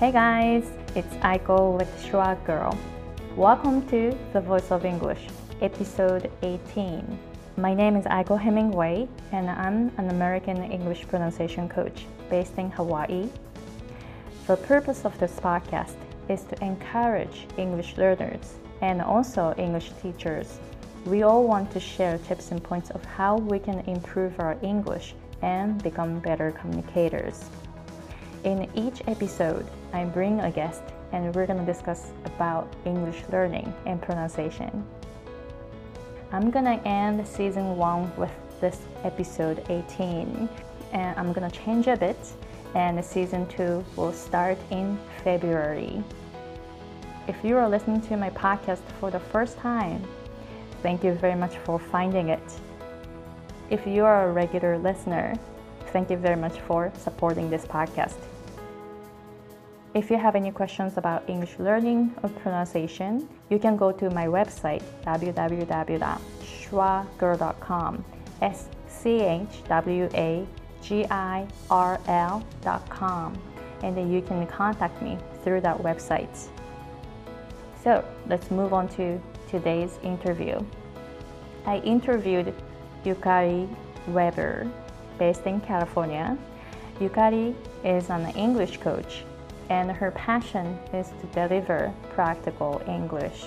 Hey guys, it's Aiko with Schwa Girl. Welcome to The Voice of English, episode 18. My name is Aiko Hemingway, and I'm an American English pronunciation coach based in Hawaii. The purpose of this podcast is to encourage English learners and also English teachers. We all want to share tips and points of how we can improve our English and become better communicators. In each episode, I bring a guest and we're going to discuss about English learning and pronunciation. I'm going to end season 1 with this episode 18 and I'm going to change a bit and season 2 will start in February. If you are listening to my podcast for the first time, thank you very much for finding it. If you are a regular listener, thank you very much for supporting this podcast. If you have any questions about English learning or pronunciation, you can go to my website www.schwagirl.com. S C H W A G I R L.com. And then you can contact me through that website. So let's move on to today's interview. I interviewed Yukari Weber, based in California. Yukari is an English coach and her passion is to deliver practical English.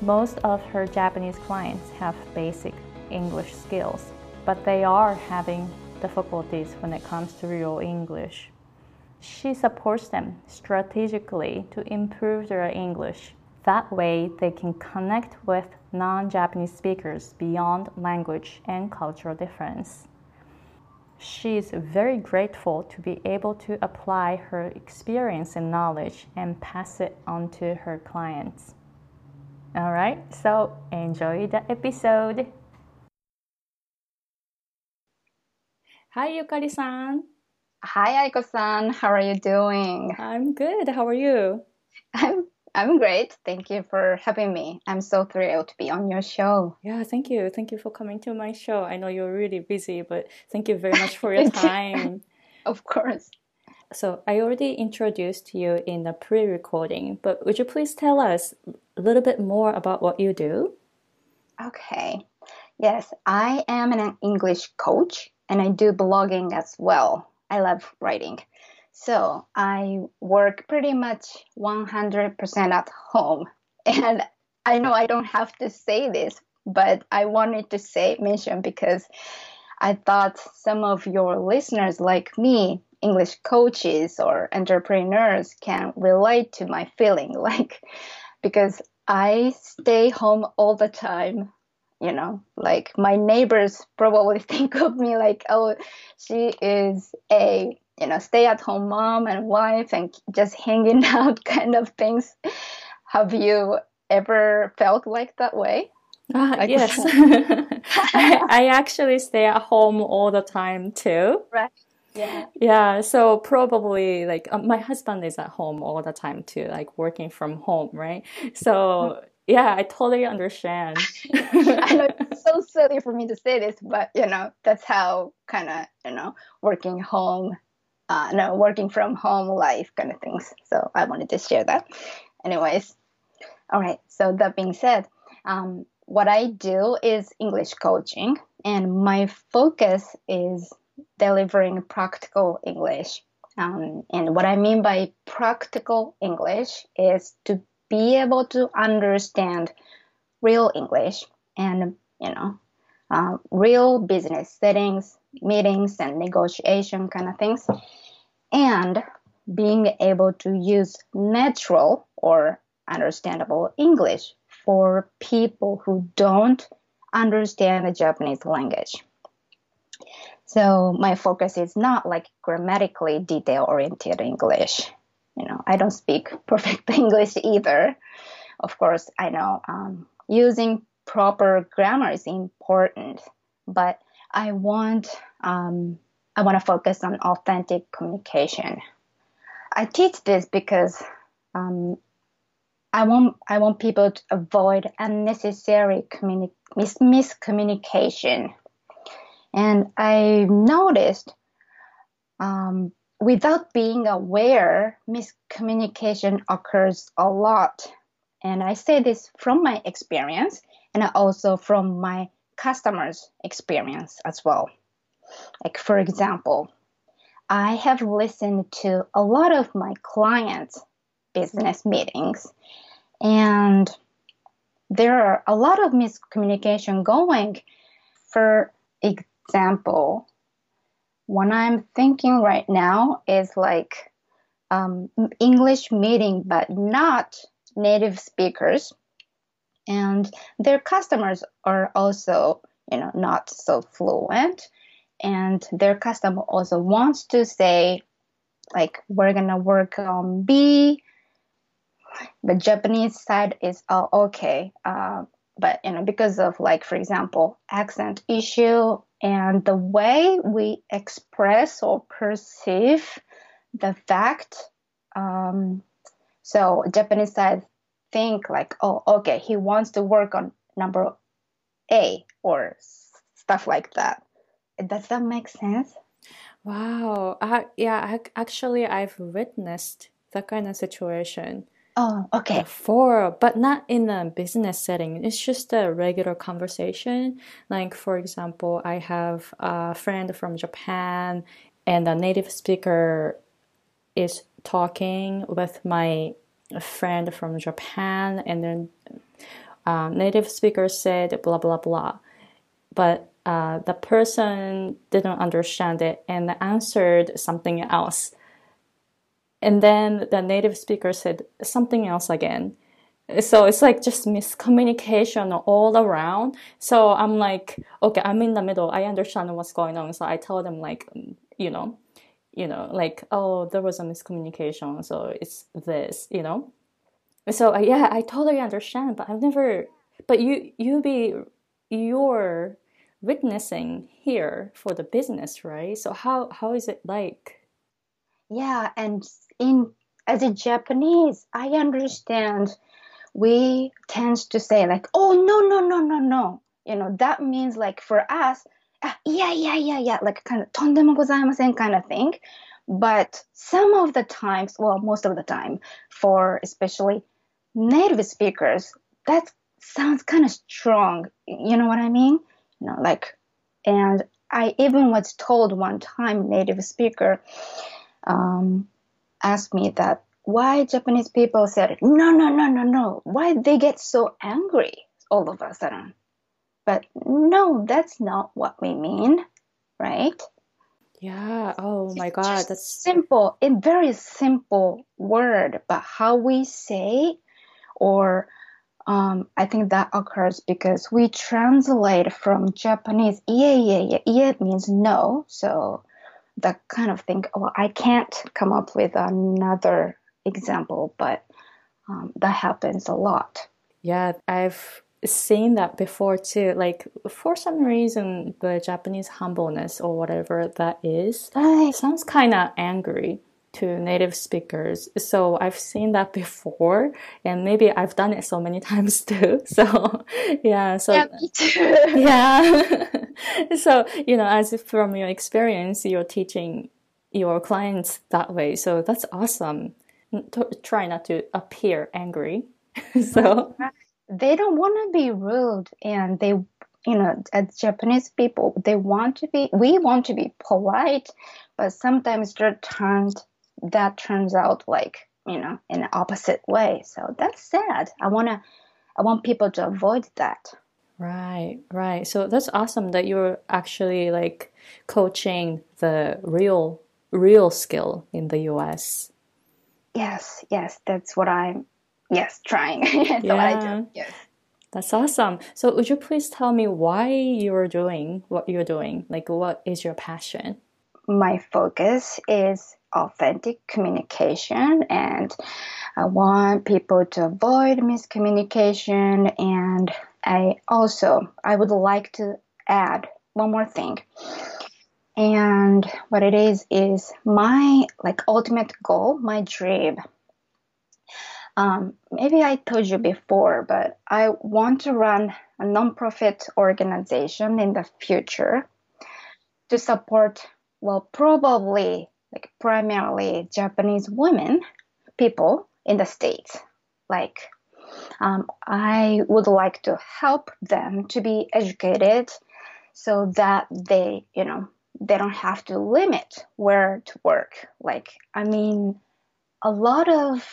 Most of her Japanese clients have basic English skills, but they are having difficulties when it comes to real English. She supports them strategically to improve their English. That way, they can connect with non Japanese speakers beyond language and cultural difference. She is very grateful to be able to apply her experience and knowledge and pass it on to her clients. All right, so enjoy the episode. Hi, Yukari-san. Hi, Aiko-san. How are you doing? I'm good. How are you? I'm I'm great. Thank you for having me. I'm so thrilled to be on your show. Yeah, thank you. Thank you for coming to my show. I know you're really busy, but thank you very much for your time. of course. So, I already introduced you in the pre recording, but would you please tell us a little bit more about what you do? Okay. Yes, I am an English coach and I do blogging as well. I love writing. So I work pretty much 100% at home. And I know I don't have to say this, but I wanted to say mention because I thought some of your listeners like me, English coaches or entrepreneurs can relate to my feeling like because I stay home all the time you know like my neighbors probably think of me like oh she is a you know, stay at home mom and wife and just hanging out kind of things. Have you ever felt like that way? Uh, like yes. I, I actually stay at home all the time too. Right. Yeah. Yeah. So probably like um, my husband is at home all the time too, like working from home, right? So yeah, I totally understand. I know it's so silly for me to say this, but you know, that's how kind of, you know, working home uh, no, working from home life kind of things. So I wanted to share that. Anyways, all right. So that being said, um, what I do is English coaching, and my focus is delivering practical English. Um, and what I mean by practical English is to be able to understand real English and you know uh, real business settings, meetings, and negotiation kind of things and being able to use natural or understandable English for people who don't understand the Japanese language. So my focus is not like grammatically detail oriented English. You know, I don't speak perfect English either. Of course, I know um, using proper grammar is important, but I want um, I want to focus on authentic communication. I teach this because um, I want I want people to avoid unnecessary communi- mis- miscommunication. And I noticed um, without being aware, miscommunication occurs a lot. And I say this from my experience and also from my customers' experience as well. Like, for example, I have listened to a lot of my clients' business meetings, and there are a lot of miscommunication going. For example, what I'm thinking right now is like um, English meeting, but not native speakers, and their customers are also, you know, not so fluent and their customer also wants to say like we're gonna work on B. The Japanese side is oh okay, uh, but you know because of like for example accent issue and the way we express or perceive the fact. Um, so Japanese side think like oh okay he wants to work on number A or stuff like that does that make sense? Wow. Uh, yeah, actually, I've witnessed that kind of situation. Oh, okay. Before, but not in a business setting. It's just a regular conversation. Like, for example, I have a friend from Japan, and a native speaker is talking with my friend from Japan, and then um, native speaker said blah blah blah. But uh, the person didn't understand it and answered something else. And then the native speaker said something else again. So it's like just miscommunication all around. So I'm like, okay, I'm in the middle. I understand what's going on. So I tell them like, you know, you know, like, oh, there was a miscommunication. So it's this, you know. So uh, yeah, I totally understand, but I've never. But you, you be your witnessing here for the business, right? So how how is it like? Yeah, and in as a Japanese, I understand we tend to say like, oh no no no no no, you know that means like for us, yeah yeah yeah yeah, like kind of とんでもございません kind of thing. But some of the times, well, most of the time, for especially native speakers, that sounds kind of strong. You know what I mean? you know, like, and I even was told one time, native speaker um, asked me that why Japanese people said no, no, no, no, no. Why they get so angry all of a sudden? But no, that's not what we mean, right? Yeah. Oh my God, that's simple. A very simple word, but how we say or um, I think that occurs because we translate from Japanese, yeah, yeah, yeah, yeah means no. So that kind of thing, well, I can't come up with another example, but um, that happens a lot. Yeah, I've seen that before too. Like for some reason, the Japanese humbleness or whatever that is sounds kind of angry to native speakers. So I've seen that before, and maybe I've done it so many times too. So yeah, so yeah, me too. yeah. so you know, as if from your experience, you're teaching your clients that way. So that's awesome. Try not to appear angry. so they don't want to be rude, and they you know, as Japanese people, they want to be, we want to be polite, but sometimes they're turned that turns out like you know in the opposite way. So that's sad. I want to i want people to avoid that. Right right. So that's awesome that you're actually like coaching the real real skill in the us yes yes. That's what i'm yes trying that's yeah. what i do yes that's awesome. So, would you please tell me why you're doing what you're doing? Like, what is your passion? My focus is authentic communication and I want people to avoid miscommunication and I also I would like to add one more thing. And what it is is my like ultimate goal, my dream. Um, maybe I told you before, but I want to run a nonprofit organization in the future to support well, probably like primarily Japanese women, people in the States. Like, um, I would like to help them to be educated so that they, you know, they don't have to limit where to work. Like, I mean, a lot of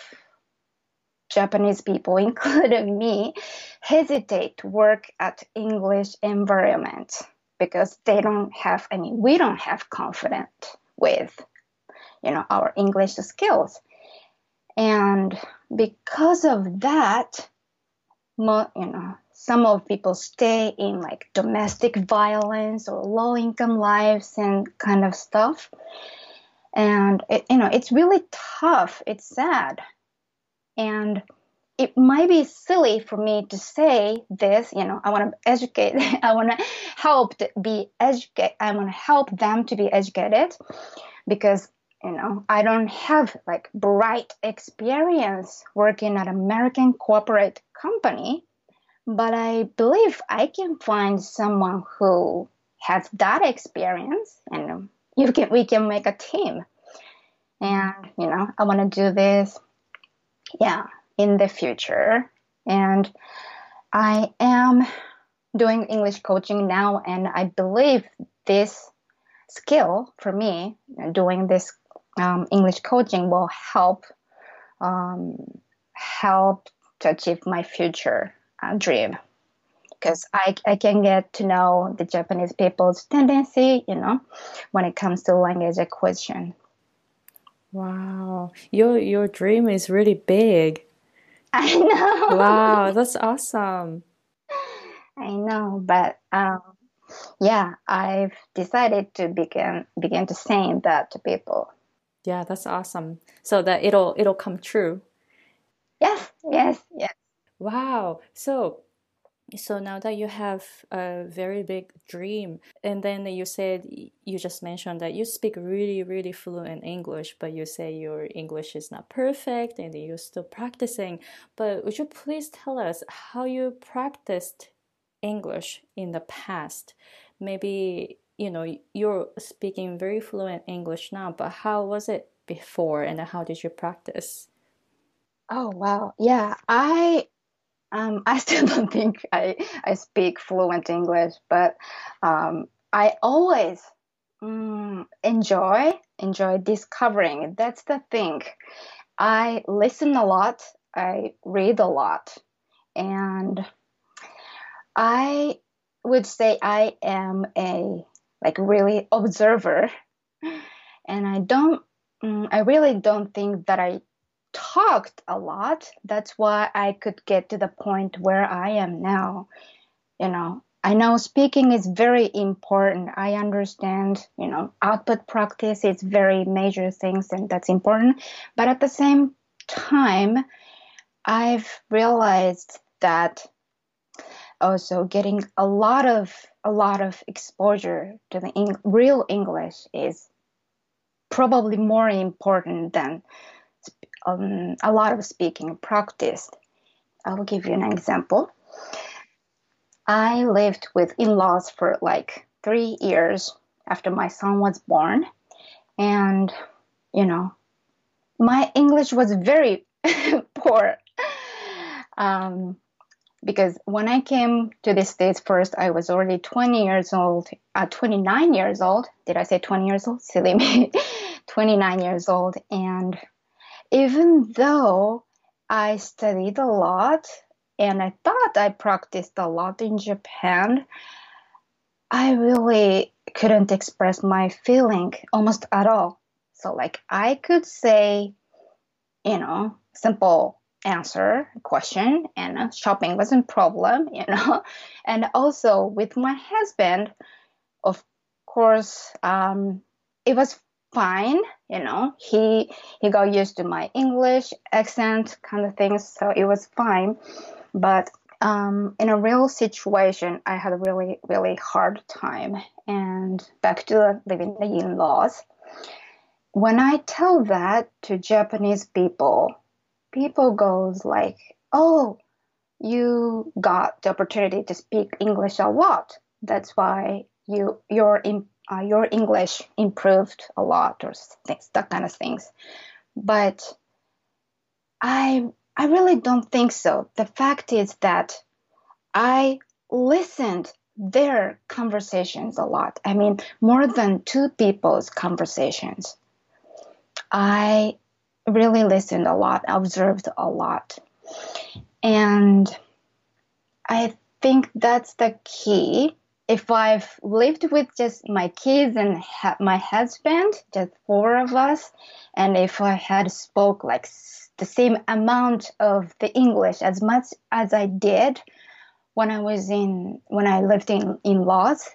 Japanese people, including me, hesitate to work at English environment because they don't have any, we don't have confidence with, you know, our English skills. And because of that, you know, some of people stay in like domestic violence or low income lives and kind of stuff. And it, you know, it's really tough. It's sad. And it might be silly for me to say this, you know, I want to educate, I want to help to be educate, I want to help them to be educated because, you know, I don't have like bright experience working at American corporate company, but I believe I can find someone who has that experience and you can, we can make a team. And, you know, I want to do this. Yeah in the future. And I am doing English coaching now, and I believe this skill for me, doing this um, English coaching, will help um, help to achieve my future uh, dream. Because I, I can get to know the Japanese people's tendency, you know, when it comes to language acquisition. Wow, your your dream is really big. I know. Wow, that's awesome. I know, but um, yeah, I've decided to begin begin to saying that to people. Yeah, that's awesome. So that it'll it'll come true. Yes, yes, yes. Wow. So so now that you have a very big dream and then you said you just mentioned that you speak really really fluent english but you say your english is not perfect and you're still practicing. But would you please tell us how you practiced english in the past? Maybe you know you're speaking very fluent english now but how was it before and how did you practice? Oh wow. Yeah i um, I still don't think I, I speak fluent English, but um, I always mm, enjoy enjoy discovering. That's the thing. I listen a lot. I read a lot, and I would say I am a like really observer, and I don't. Mm, I really don't think that I talked a lot. That's why I could get to the point where I am now. You know, I know speaking is very important. I understand, you know, output practice is very major things and that's important. But at the same time, I've realized that also getting a lot of a lot of exposure to the in, real English is probably more important than um, a lot of speaking practice. I will give you an example. I lived with in laws for like three years after my son was born. And, you know, my English was very poor. Um, because when I came to the States first, I was already 20 years old, uh, 29 years old. Did I say 20 years old? Silly me. 29 years old. And even though I studied a lot and I thought I practiced a lot in Japan, I really couldn't express my feeling almost at all. So, like, I could say, you know, simple answer question, and shopping wasn't problem, you know. And also with my husband, of course, um, it was fine you know. He he got used to my english accent kind of things so it was fine. But um, in a real situation i had a really really hard time. And back to living the in-laws. When i tell that to japanese people people goes like oh you got the opportunity to speak english a lot. That's why you you're in uh, your English improved a lot or things, that kind of things. But I I really don't think so. The fact is that I listened their conversations a lot. I mean, more than two people's conversations. I really listened a lot, observed a lot. And I think that's the key. If I've lived with just my kids and ha- my husband, just four of us, and if I had spoke like the same amount of the English as much as I did when I was in when I lived in in laws,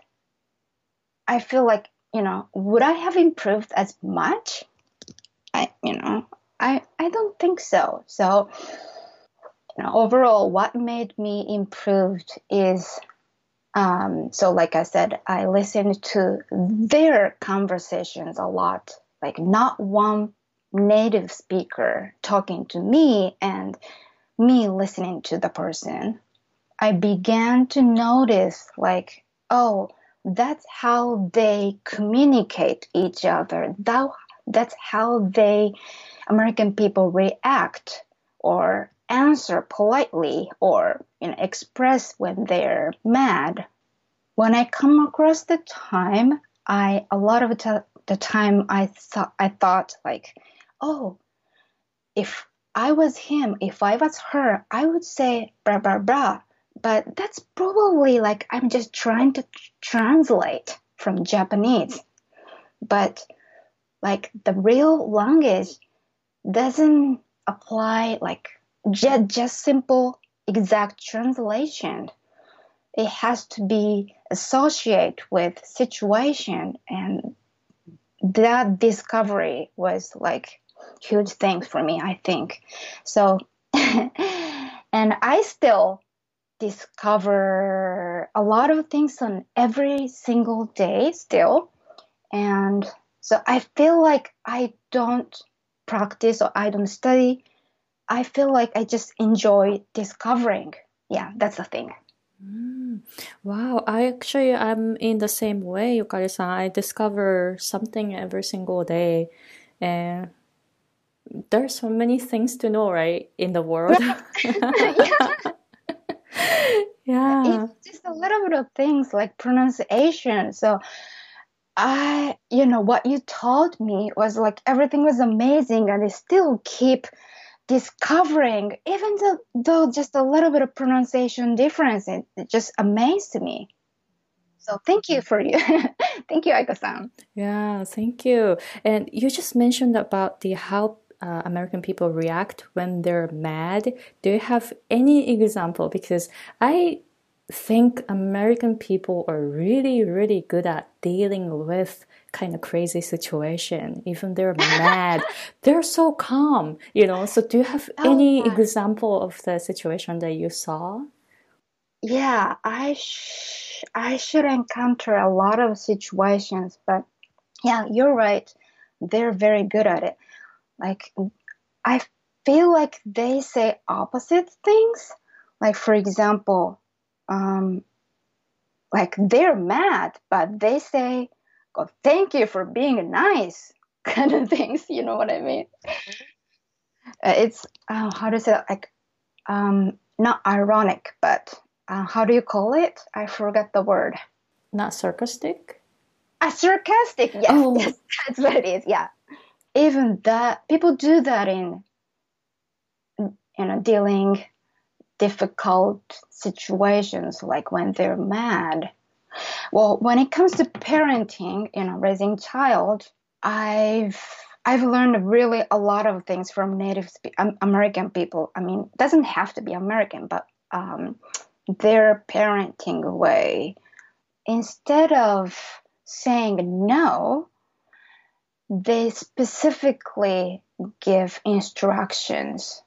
I feel like you know would I have improved as much? I you know I I don't think so. So you know overall, what made me improved is um, so like I said, I listened to their conversations a lot. Like not one native speaker talking to me and me listening to the person. I began to notice like, oh, that's how they communicate each other. That, that's how they, American people react or answer politely or you know, express when they're mad. When I come across the time, I a lot of the time I thought I thought like, oh, if I was him, if I was her, I would say blah blah blah but that's probably like I'm just trying to translate from Japanese. But like the real language doesn't apply like just, just simple exact translation. It has to be associated with situation and that discovery was like huge thing for me, I think. So and I still discover a lot of things on every single day still. And so I feel like I don't practice or I don't study. I feel like I just enjoy discovering. Yeah, that's the thing. Mm. Wow, I actually I'm in the same way, Yukari-san. I discover something every single day, and there's so many things to know, right, in the world. yeah. yeah. It's just a little bit of things like pronunciation. So I, you know, what you told me was like everything was amazing and I still keep discovering, even though, though just a little bit of pronunciation difference, it, it just amazed me. So thank you for you. thank you, Aiko-san. Yeah, thank you. And you just mentioned about the how uh, American people react when they're mad. Do you have any example? Because I think American people are really, really good at dealing with kind of crazy situation. Even they're mad, they're so calm, you know. So, do you have oh, any example of the situation that you saw? Yeah, I sh- I should encounter a lot of situations, but yeah, you're right. They're very good at it like I feel like they say opposite things. Like for example, um, like they're mad, but they say, "God, thank you for being nice," kind of things. You know what I mean? Uh, it's uh, how to say it? like um, not ironic, but uh, how do you call it? I forgot the word. Not sarcastic. A sarcastic, yes, oh. yes, that's what it is. Yeah, even that people do that in you know dealing difficult situations like when they're mad well when it comes to parenting you know raising child i've i've learned really a lot of things from native spe- american people. I mean it doesn't have to be american but um, their parenting way. Instead of saying no they specifically give instructions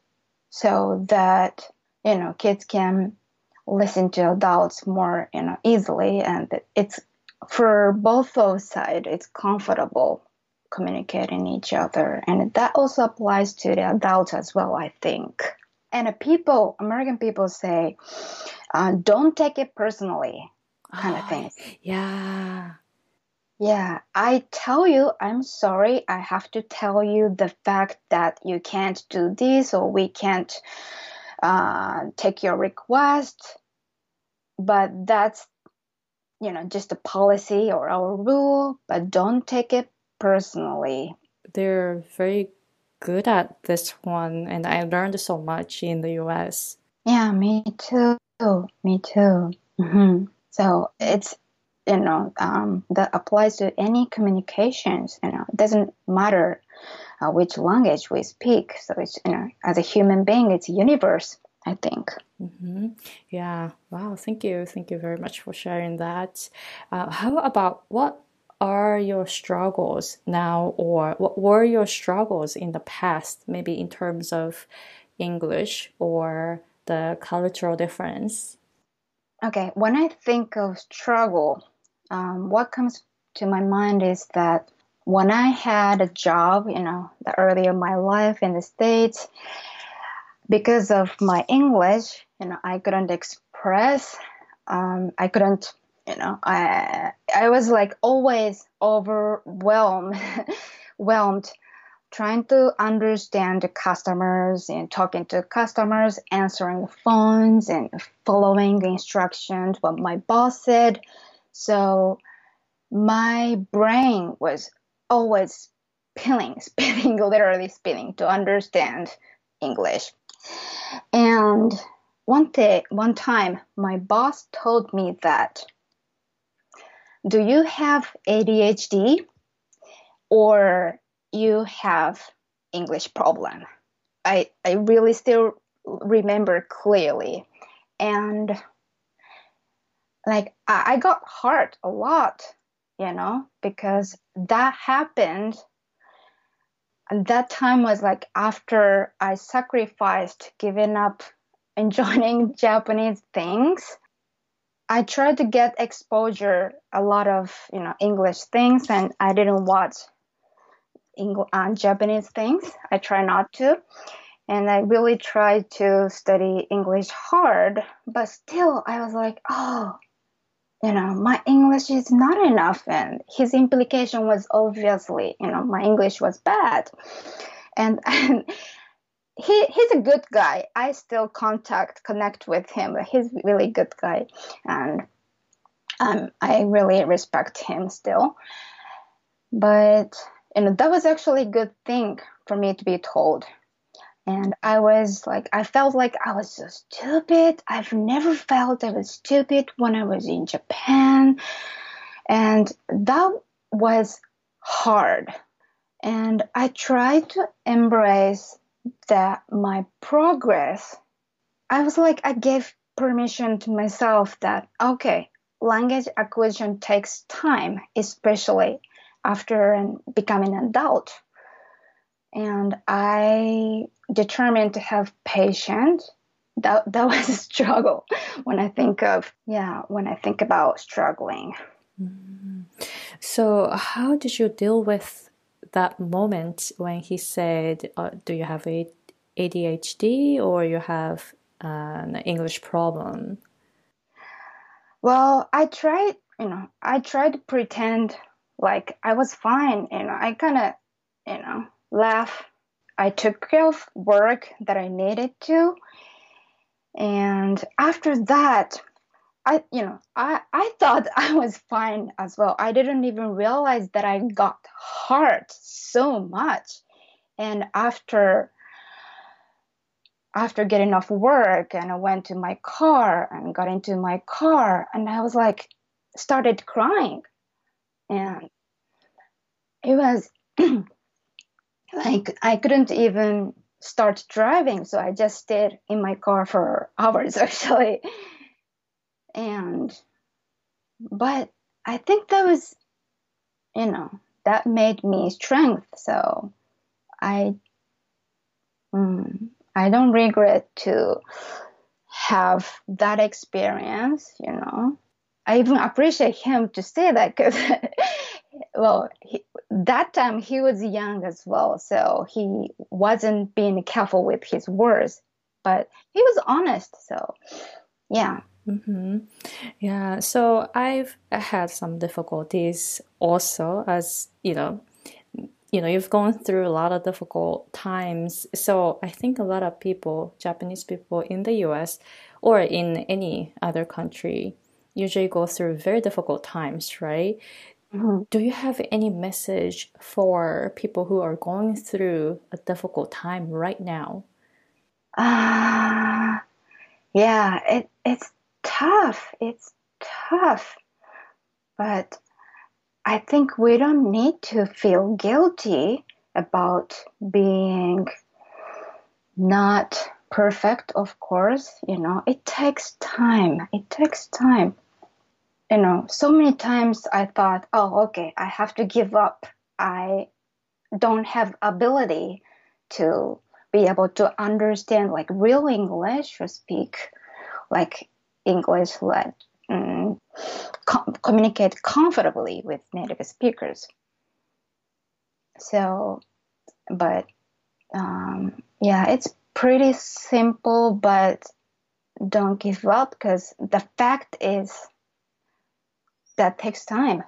so that you know kids can listen to adults more you know easily. And it's for both of sides it's comfortable communicating each other. And that also applies to the adults as well i think. And people american people say uh, don't take it personally kind oh, of thing. yeah. Yeah, I tell you, I'm sorry. I have to tell you the fact that you can't do this or we can't uh, take your request. But that's, you know, just a policy or our rule, but don't take it personally. They're very good at this one, and I learned so much in the US. Yeah, me too. Me too. Mm-hmm. So it's you know um, that applies to any communications. You know, it doesn't matter uh, which language we speak. So it's you know, as a human being, it's universe. I think. Mm-hmm. Yeah. Wow. Thank you. Thank you very much for sharing that. Uh, how about what are your struggles now, or what were your struggles in the past, maybe in terms of English or the cultural difference? Okay, when I think of struggle, um, what comes to my mind is that when I had a job, you know, the earlier in my life in the States, because of my English, you know, I couldn't express, um, I couldn't you know i i was like always overwhelmed whelmed trying to understand the customers and talking to customers answering the phones and following the instructions what my boss said. So my brain was always spinning spinning literally spinning to understand english and one day one time my boss told me that do you have ADHD or you have English problem? I, I really still remember clearly. And like I got hurt a lot, you know, because that happened. And that time was like after I sacrificed giving up enjoying Japanese things I tried to get exposure a lot of you know English things, and I didn't watch English, uh, Japanese things. I try not to, and I really tried to study English hard. But still, I was like, oh, you know, my English is not enough, and his implication was obviously, you know, my English was bad, and. and he he's a good guy. I still contact connect with him. He's really good guy, and um, I really respect him still. But you know that was actually a good thing for me to be told. And I was like, I felt like I was so stupid. I've never felt I was stupid when I was in Japan. And that was hard. And I tried to embrace that my progress, I was like, I gave permission to myself that, okay, language acquisition takes time, especially after becoming an adult. And I determined to have patience. That, that was a struggle when I think of, yeah, when I think about struggling. Mm-hmm. So, how did you deal with that moment when he said, uh, "Do you have ADHD or you have an English problem?" Well, I tried, you know, I tried to pretend like I was fine. You know, I kind of, you know, laugh. I took care of work that I needed to, and after that, I, you know, I, I thought I was fine as well. I didn't even realize that I got hurt so much. And after, after getting off work and I went to my car and got into my car and I was like, started crying. And it was like, I couldn't even start driving. So I just stayed in my car for hours actually and but I think that was you know that made me strength so I mm, I don't regret to have that experience you know I even appreciate him to say that because well he, that time he was young as well so he wasn't being careful with his words but he was honest so yeah Mm-hmm. Yeah, so I've had some difficulties also, as you know, you know, you've gone through a lot of difficult times. So I think a lot of people, Japanese people in the US or in any other country, usually go through very difficult times, right? Mm-hmm. Do you have any message for people who are going through a difficult time right now? Ah, uh, yeah, it, it's tough. It's tough. But I think we don't need to feel guilty about being not perfect, of course. You know, it takes time. It takes time. You know, so many times I thought, oh, okay, I have to give up. I don't have ability to be able to understand like real English or speak like English let um, com- communicate comfortably with native speakers. So, but um, yeah, it's pretty simple, but don't give up because the fact is that takes time.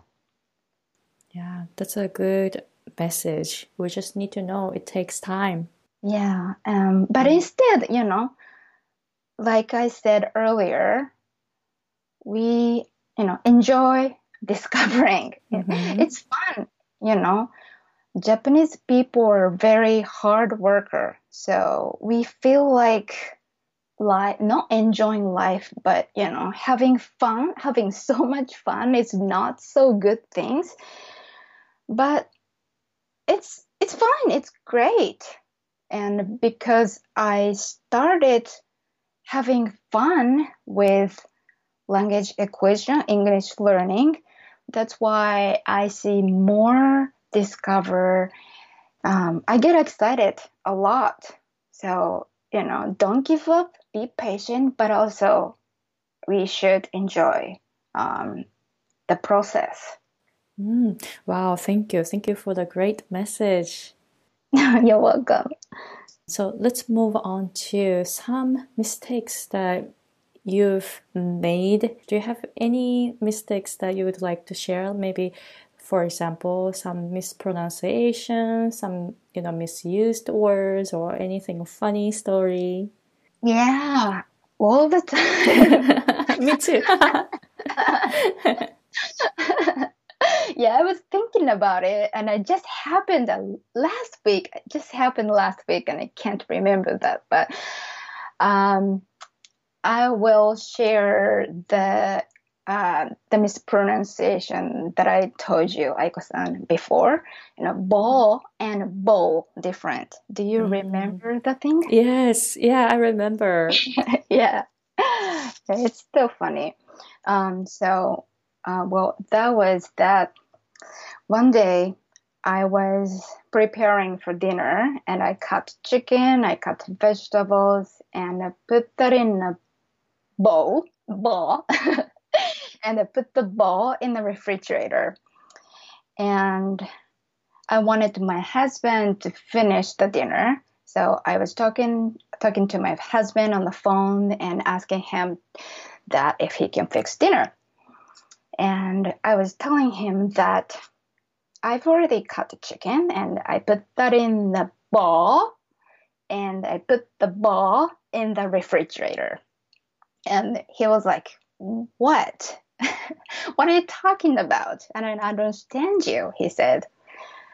Yeah, that's a good message. We just need to know it takes time. Yeah, um, but instead, you know, like I said earlier, we, you know, enjoy discovering. Mm-hmm. It's fun, you know. Japanese people are very hard worker, so we feel like like not enjoying life, but you know, having fun, having so much fun is not so good things. But it's it's fine, it's great. And because I started having fun with language acquisition, English learning. That's why I see more discover. Um, I get excited a lot. So, you know, don't give up, be patient, but also we should enjoy um, the process. Mm, wow, thank you. Thank you for the great message. You're welcome. So let's move on to some mistakes that you've made. Do you have any mistakes that you would like to share? Maybe, for example, some mispronunciation, some you know misused words, or anything funny story. Yeah, all the time. Me too. yeah, I was thinking about it, and it just happened last week. It just happened last week, and I can't remember that. But um, I will share the uh, the mispronunciation that I told you, Aiko-san, before. You know, ball and bowl different. Do you mm. remember the thing? Yes, yeah, I remember. yeah, it's still funny. Um, so, uh, well, that was that one day I was preparing for dinner and I cut chicken, I cut vegetables, and I put that in a bowl, bowl, and I put the ball in the refrigerator. And I wanted my husband to finish the dinner. So I was talking talking to my husband on the phone and asking him that if he can fix dinner. And I was telling him that I've already cut the chicken and I put that in the ball and I put the ball in the refrigerator. And he was like, What? what are you talking about? And I don't understand you, he said.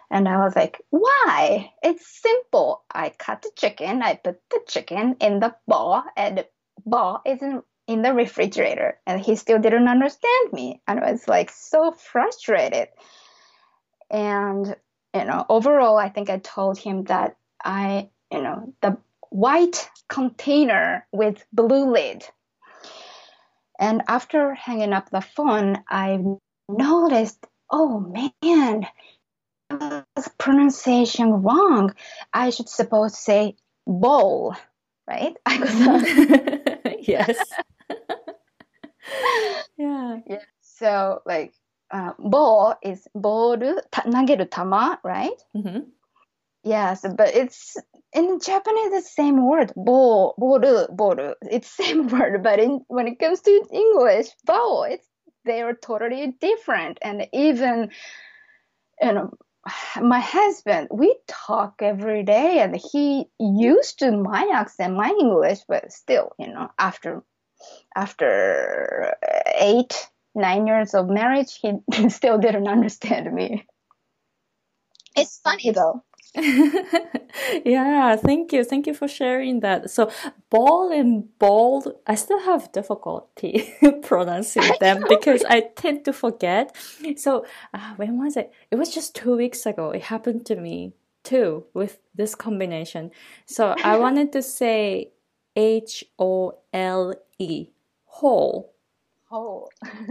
And I was like, Why? It's simple. I cut the chicken, I put the chicken in the bowl, and the bowl is in, in the refrigerator. And he still didn't understand me. And I was like so frustrated. And, you know, overall, I think I told him that I, you know, the white container with blue lid. And after hanging up the phone, I noticed, oh man, pronunciation wrong. I should suppose say bowl, right? I could yes. yeah. yeah. So like uh, bowl is boru, ta- nageru tama, right? Mm-hmm. Yes, but it's in Japanese the same word. Bo, boru, boru. It's same word, but in when it comes to English, vowel, it's they are totally different. And even you know my husband, we talk every day and he used to my accent, my English, but still, you know, after after uh, eight, nine years of marriage, he still didn't understand me. It's funny though. yeah, thank you. Thank you for sharing that. So, ball and bold, I still have difficulty pronouncing them because I tend to forget. So, uh, when was it? It was just two weeks ago. It happened to me too with this combination. So, I wanted to say H O L E, whole. Whole.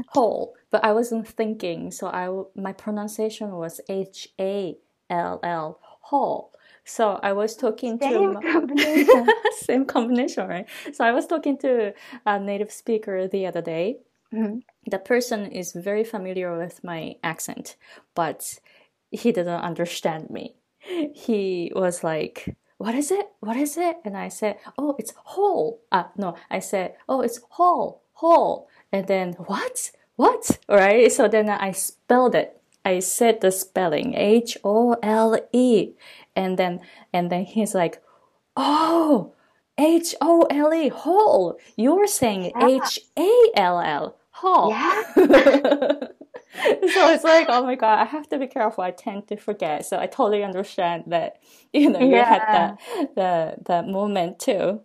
whole. But I wasn't thinking. So, I my pronunciation was H A L L hall. So I was talking same to combination. same combination, right? So I was talking to a native speaker the other day. Mm-hmm. The person is very familiar with my accent, but he didn't understand me. He was like, "What is it? What is it?" And I said, "Oh, it's whole." Uh, no, I said, "Oh, it's whole, whole." And then what? What? Right? So then I spelled it I said the spelling H O L E, and then and then he's like, oh, H O L E hole. You're saying H A L L hole. Yeah. so it's like, oh my god, I have to be careful. I tend to forget. So I totally understand that you know you Yeah. had that the that moment too.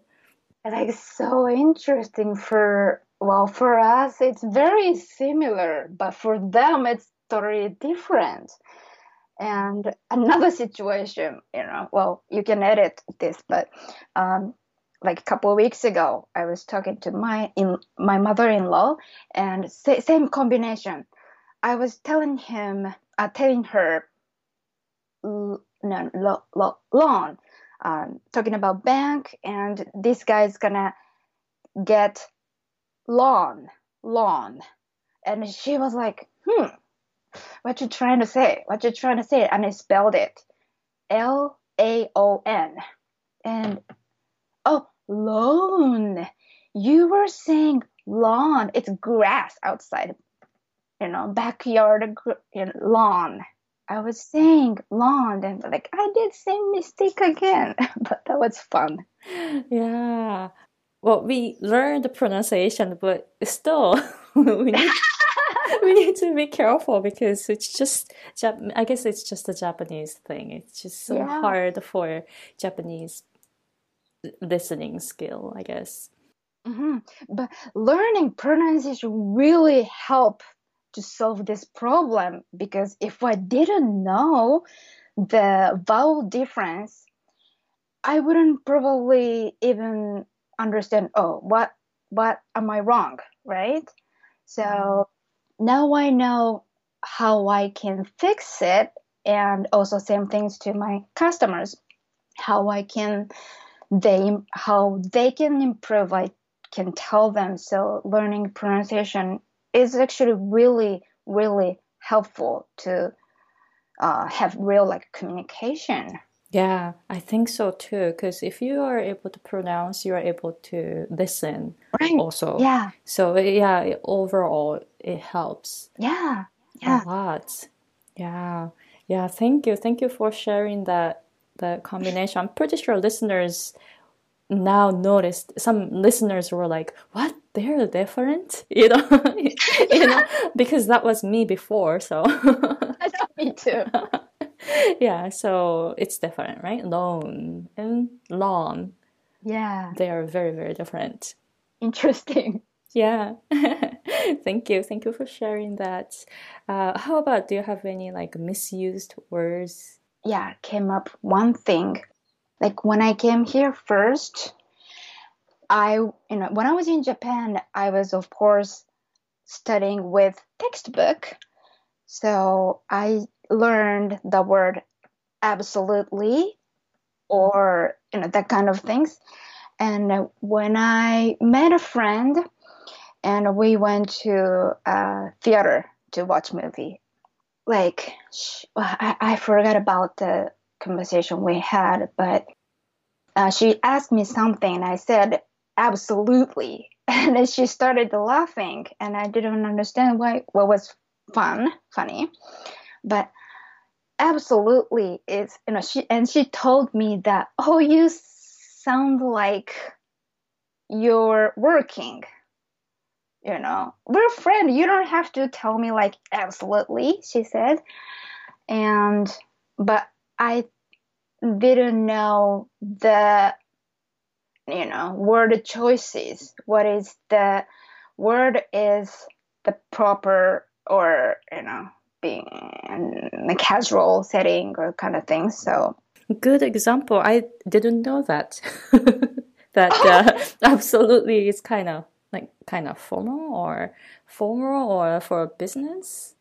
like so interesting for well for us it's very similar but for them it's totally different. And another situation you know well you can edit this but um like a couple of weeks ago i was talking to my in my mother-in-law and sa- same combination. I was telling him uh, telling her l- no lo, lo, loan um, talking about bank and this guy's gonna get loan loan. And she was like hmm what you trying to say? What you trying to say? And i spelled it. L-a-o-n and oh loan you were saying lawn. It's grass outside you know backyard gr- you know, lawn. I was saying lawn and like i did same mistake again. But that was fun. Yeah. Well, we learned the pronunciation, but still, we need we need to be careful because it's just I guess it's just a Japanese thing. It's just so Yeah. hard for Japanese listening skill, I guess. hmm But learning pronunciation really help to solve this problem because if I didn't know the vowel difference, I wouldn't probably even understand. Oh, what what am I wrong, right? So now I know how I can fix it, and also same things to my customers, how I can they how they can improve. I can tell them. So learning pronunciation is actually really really helpful to uh, have real like communication. Yeah, I think so too. Because if you are able to pronounce, you are able to listen Right. also. Yeah. So yeah, overall, it helps. Yeah. Yeah. a lot. Yeah, yeah. Thank you, thank you for sharing that the combination. I'm pretty sure listeners now noticed. Some listeners were like, "What? They're different," you know, you know, because that was me before. So Me too. yeah, so it's different, right? Loan and lawn, Yeah. they are very very different. Interesting. Yeah. Thank you. Thank you for sharing that. Uh, how about do you have any like misused words? yeah, came up one thing. Like when I came here first, I, you know, when I was in Japan, I was of course studying with textbook. So I learned the word absolutely or, you know, that kind of things. And when I met a friend and we went to a theater to watch movie, like I, I forgot about the conversation we had, but uh, she asked me something, and I said absolutely, and then she started laughing, and I didn't understand why. What was fun, funny, but absolutely is you know she and she told me that oh you sound like you're working you know we're friends you don't have to tell me like absolutely she said and but i didn't know the you know word choices what is the word is the proper or you know being in a casual setting or kind of thing. So good example. I didn't know that. that uh, absolutely is kind of like kind of formal or formal or for a business.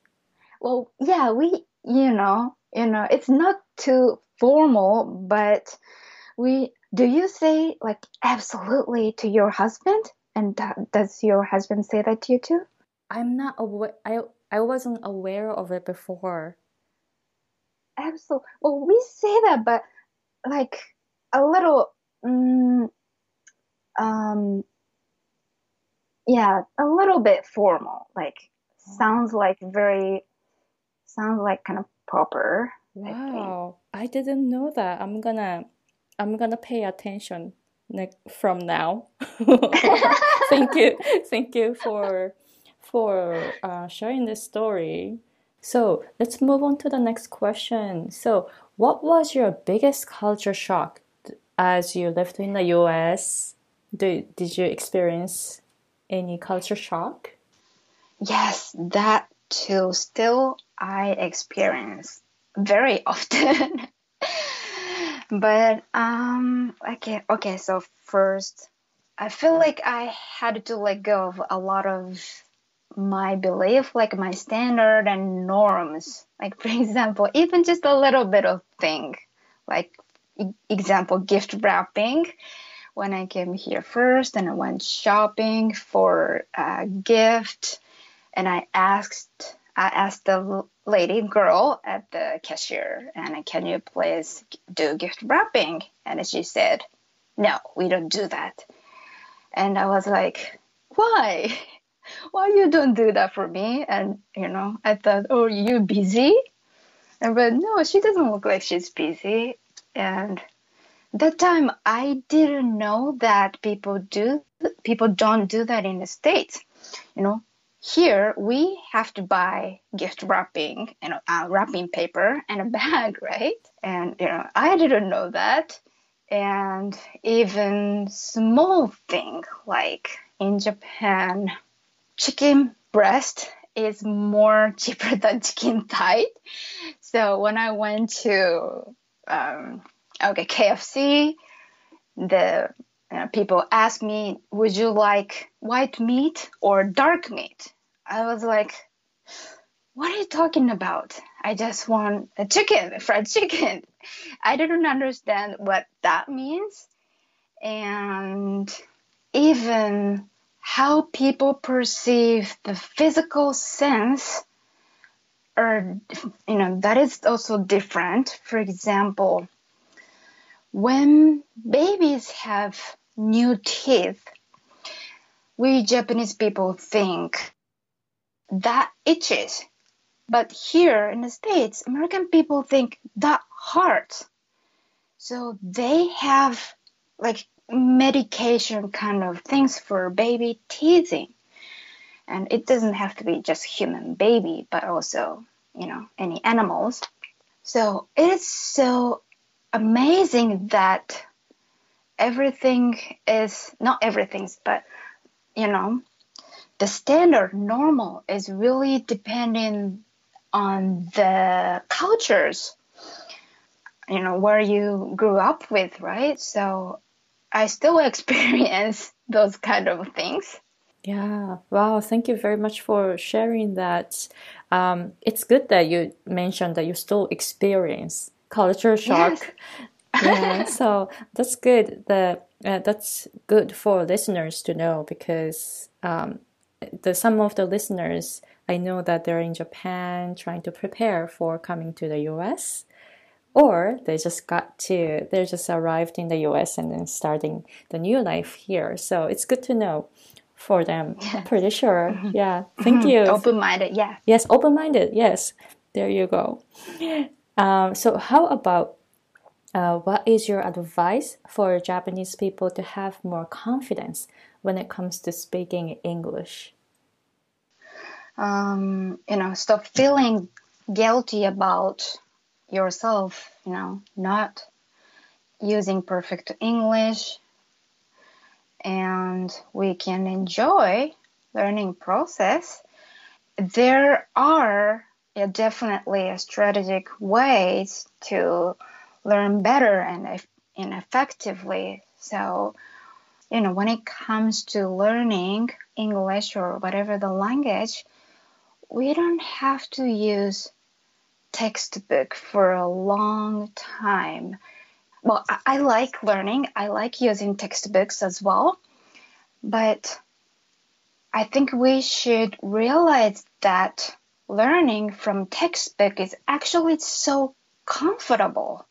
Well, yeah, we you know you know it's not too formal, but we do you say like absolutely to your husband, and does your husband say that to you too? I'm not aware. I I wasn't aware of it before. Absolutely. Well, we say that, but like a little, um, um, yeah, a little bit formal. Like sounds like very, sounds like kind of proper. Wow, I, I didn't know that. I'm gonna, I'm gonna pay attention like from now. thank you, thank you for for uh, sharing this story. So let's move on to the next question. So, what was your biggest culture shock as you lived in the US? Did, did you experience any culture shock? Yes, that too. Still, I experience very often. but um okay okay so first i feel like i had to let go of a lot of my belief, like my standard and norms. Like for example, even just a little bit of thing, like example, gift wrapping. When I came here first, and I went shopping for a gift, and I asked, I asked the lady girl at the cashier, and can you please do gift wrapping? And she said, no, we don't do that. And I was like, why? why you don't do that for me? And you know, I thought, oh, you busy? And but no, she doesn't look like she's busy. And that time I didn't know that people do people don't do that in the states. You know, here we have to buy gift wrapping, know, uh, wrapping paper and a bag, right? And you know, I didn't know that. And even small thing like in Japan, chicken breast is more cheaper than chicken thigh. So when I went to um, okay KFC, the you know, people ask me, "Would you like white meat or dark meat?" I was like, "What are you talking about? I just want a chicken, fried chicken." I didn't understand what that means, and even how people perceive the physical sense or you know that is also different for example when babies have new teeth we japanese people think that itches but here in the states american people think that hurts so they have like medication kind of things for baby teething. And it doesn't have to be just human baby, but also, you know, any animals. So it is so amazing that everything is not everything, but you know, the standard normal is really depending on the cultures you know where you grew up with right so I still experience those kind of things. Yeah, wow, thank you very much for sharing that. Um, it's good that you mentioned that you still experience culture shock. Yes. yeah, so that's good. That uh, that's good for listeners to know because um, the some of the listeners I know that they're in Japan trying to prepare for coming to the U.S. or they just got to they just arrived in the US and then starting the new life here. So it's good to know for them. Pretty sure. Mm-hmm. Yeah. Thank mm-hmm. you. Open minded. Yeah. Yes, open minded. Yes. There you go. Um, so how about uh, what is your advice for Japanese people to have more confidence when it comes to speaking English? Um, you know, stop feeling guilty about yourself, you know, not using perfect English and we can enjoy learning process. There are yeah, definitely a strategic ways to learn better and, and effectively. So, you know, when it comes to learning English or whatever the language, we don't have to use textbook for a long time. Well, I, I like learning. I like using textbooks as well. But I think we should realize that learning from textbook is actually so comfortable.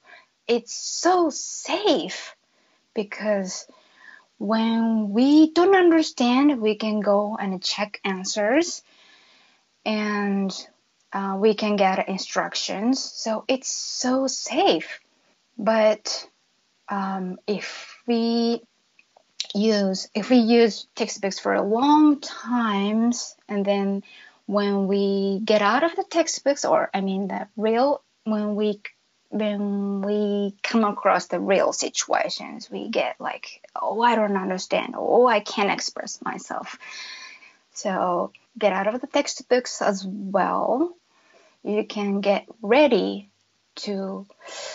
It's so safe because when we don't understand, we can go and check answers and uh, we can get instructions. So it's so safe. But um, if we use if we use textbooks for a long times and then when we get out of the textbooks or I mean the real when we when we come across the real situations we get like oh I don't understand. Oh I can't express myself. So get out of the textbooks as well. You can get ready to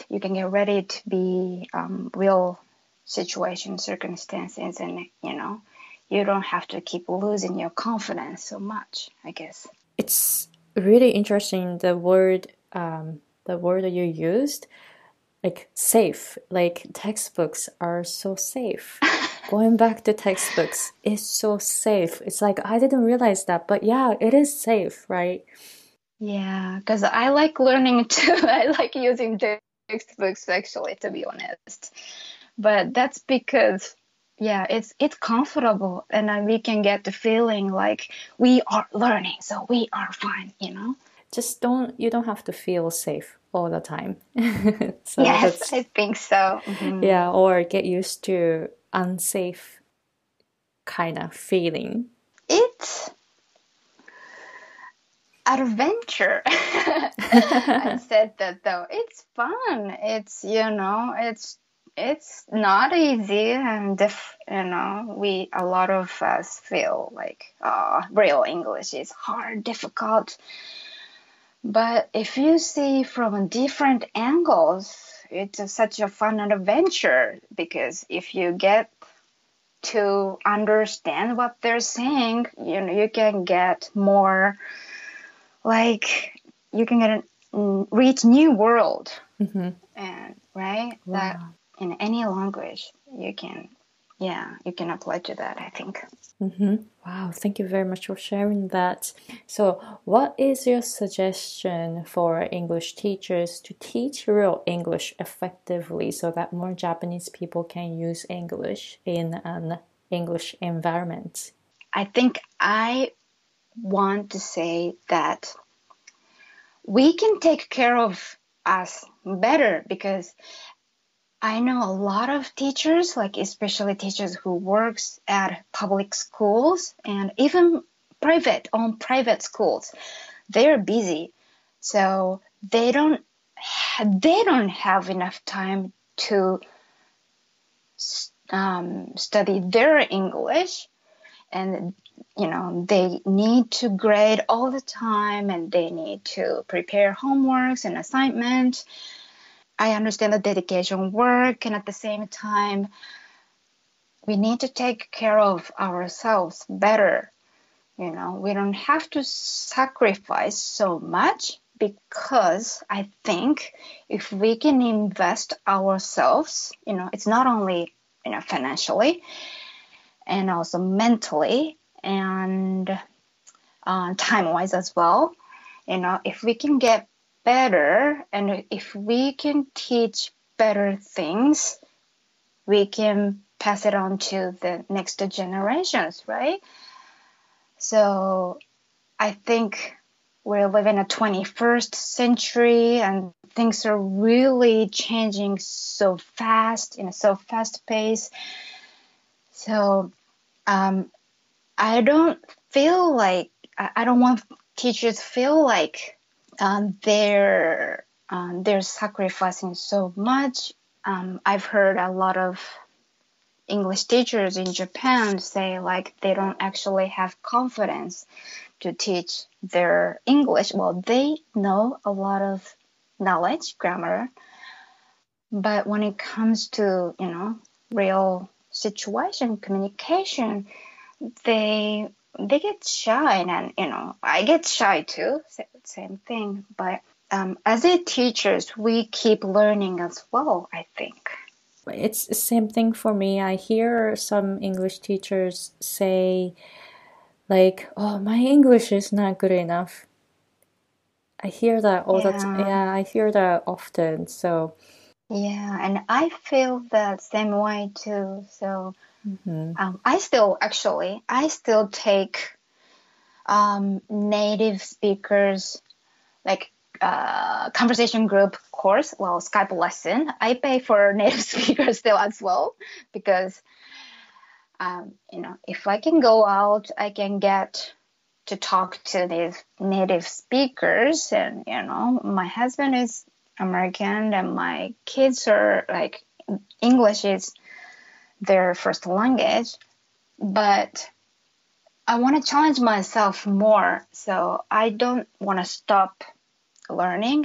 you can get ready to be um, real situation circumstances and you know you don't have to keep losing your confidence so much i guess it's really interesting the word um, the word that you used like safe like textbooks are so safe going back to textbooks is so safe it's like i didn't realize that but yeah it is safe right yeah, because I like learning too. I like using textbooks actually, to be honest. But that's because yeah, it's it's comfortable and then we can get the feeling like we are learning, so we are fine, you know. Just don't you don't have to feel safe all the time. so yes, I think so. Mm-hmm. Yeah, or get used to unsafe kind of feeling. It's adventure. I said that though. It's fun. It's you know, it's it's not easy and if you know we a lot of us feel like uh, real english is hard difficult but if you see from different angles it's such a fun adventure because if you get to understand what they're saying you know you can get more like you can get a mm, reach new world mm-hmm. and right wow. that in any language you can yeah you can apply to that i think. Mm-hmm. wow thank you very much for sharing that. So what is your suggestion for english teachers to teach real english effectively so that more japanese people can use english in an english environment? I think i want to say that we can take care of us better because I know a lot of teachers, like especially teachers who works at public schools and even private on private schools. They're busy, so they don't they don't have enough time to um, study their English, and you know they need to grade all the time and they need to prepare homeworks and assignments i understand the dedication work and at the same time we need to take care of ourselves better you know we don't have to sacrifice so much because i think if we can invest ourselves you know it's not only you know financially and also mentally and uh, time wise as well. You know, if we can get better and if we can teach better things we can pass it on to the next generations right? So i think we're living in a 21st century and things are really changing so fast in a so fast pace. So um, i don't feel like I don't want teachers feel like um, they're um, they're sacrificing so much. Um, I've heard a lot of English teachers in Japan say like they don't actually have confidence to teach their English. Well, they know a lot of knowledge, grammar, but when it comes to you know real situation communication, they they get shy and you know i get shy too same thing. But um, as a teachers we keep learning as well i think. It's the same thing for me. I hear some english teachers say like oh my english is not good enough. I hear that all yeah. the time yeah. i hear that often so. Yeah and i feel the same way too so Mm-hmm. Um, I still actually I still take um, native speakers like uh, conversation group course, well Skype lesson. I pay for native speakers still as well because um, you know if I can go out, I can get to talk to these native speakers, and you know my husband is American and my kids are like English is their first language, but I want to challenge myself more. So I don't want to stop learning.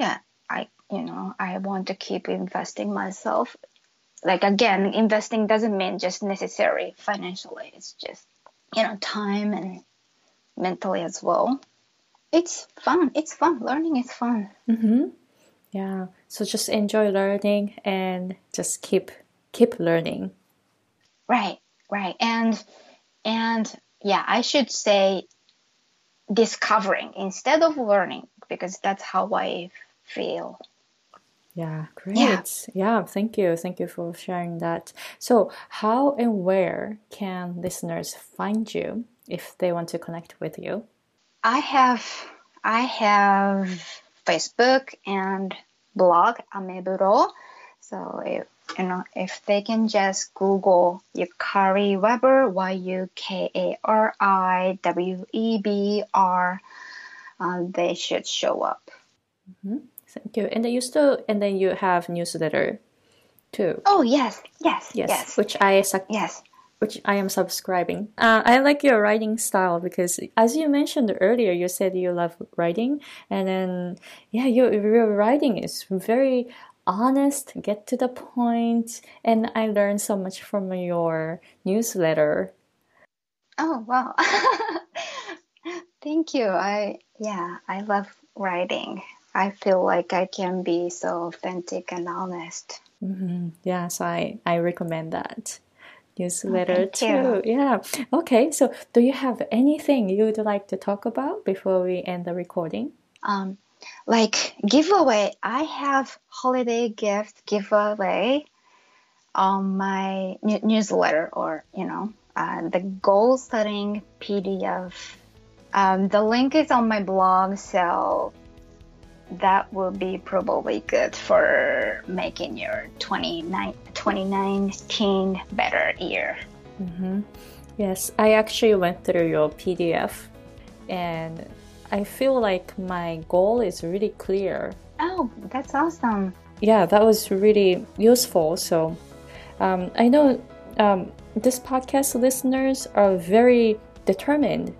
I, you know, I want to keep investing myself. Like again, investing doesn't mean just necessary financially. It's just, you know, time and mentally as well. It's fun. It's fun. Learning is fun. Mm-hmm. Yeah. So just enjoy learning and just keep keep learning. Right, right. And and yeah, I should say discovering instead of learning because that's how I feel. Yeah, great. Yeah. yeah, thank you. Thank you for sharing that. So, how and where can listeners find you if they want to connect with you? I have I have Facebook and blog Ameburo. So if you know, if they can just Google Yukari Weber, Y U K A R I W E B R, uh, they should show up. Mm-hmm. Thank you. And then you still, and then you have newsletter too. Oh yes, yes, yes, yes. Which I su- yes, which I am subscribing. Uh, I like your writing style because, as you mentioned earlier, you said you love writing, and then yeah, your your writing is very honest, get to the point, and I learned so much from your newsletter. Oh wow. Thank you. I yeah, I love writing. I feel like I can be so authentic and honest. Mm-hmm. Yeah, so I, I recommend that newsletter oh, too. You. Yeah. Okay, so do you have anything you'd like to talk about before we end the recording? Um, like giveaway. I have holiday gift giveaway on my newsletter or you know uh, the goal setting pdf um, the link is on my blog so that will be probably good for making your 2019 better year. Mm-hmm. yes i actually went through your pdf and I feel like my goal is really clear. Oh, that's awesome. Yeah, that was really useful. So um, I know um, this podcast listeners are very determined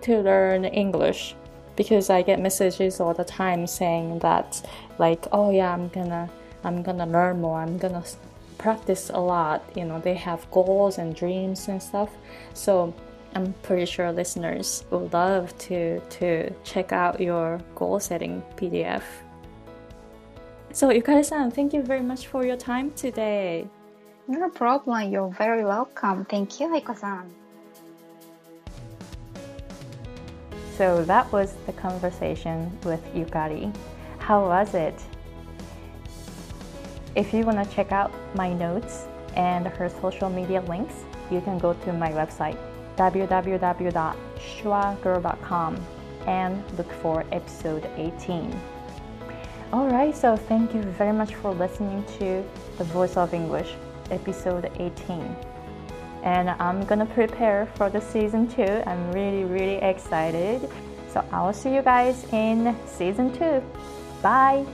to learn English because I get messages all the time saying that like oh yeah I'm gonna I'm gonna learn more I'm gonna practice a lot you know they have goals and dreams and stuff so I'm pretty sure listeners would love to, to check out your goal setting PDF. So, Yukari-san, thank you very much for your time today. No problem. You're very welcome. Thank you, Aiko-san. So that was the conversation with Yukari. How was it? If you want to check out my notes and her social media links, you can go to my website www.schwagirl.com and look for episode 18. Alright, so thank you very much for listening to The Voice of English, episode 18. And I'm gonna prepare for the season 2. I'm really, really excited. So I'll see you guys in season 2. Bye!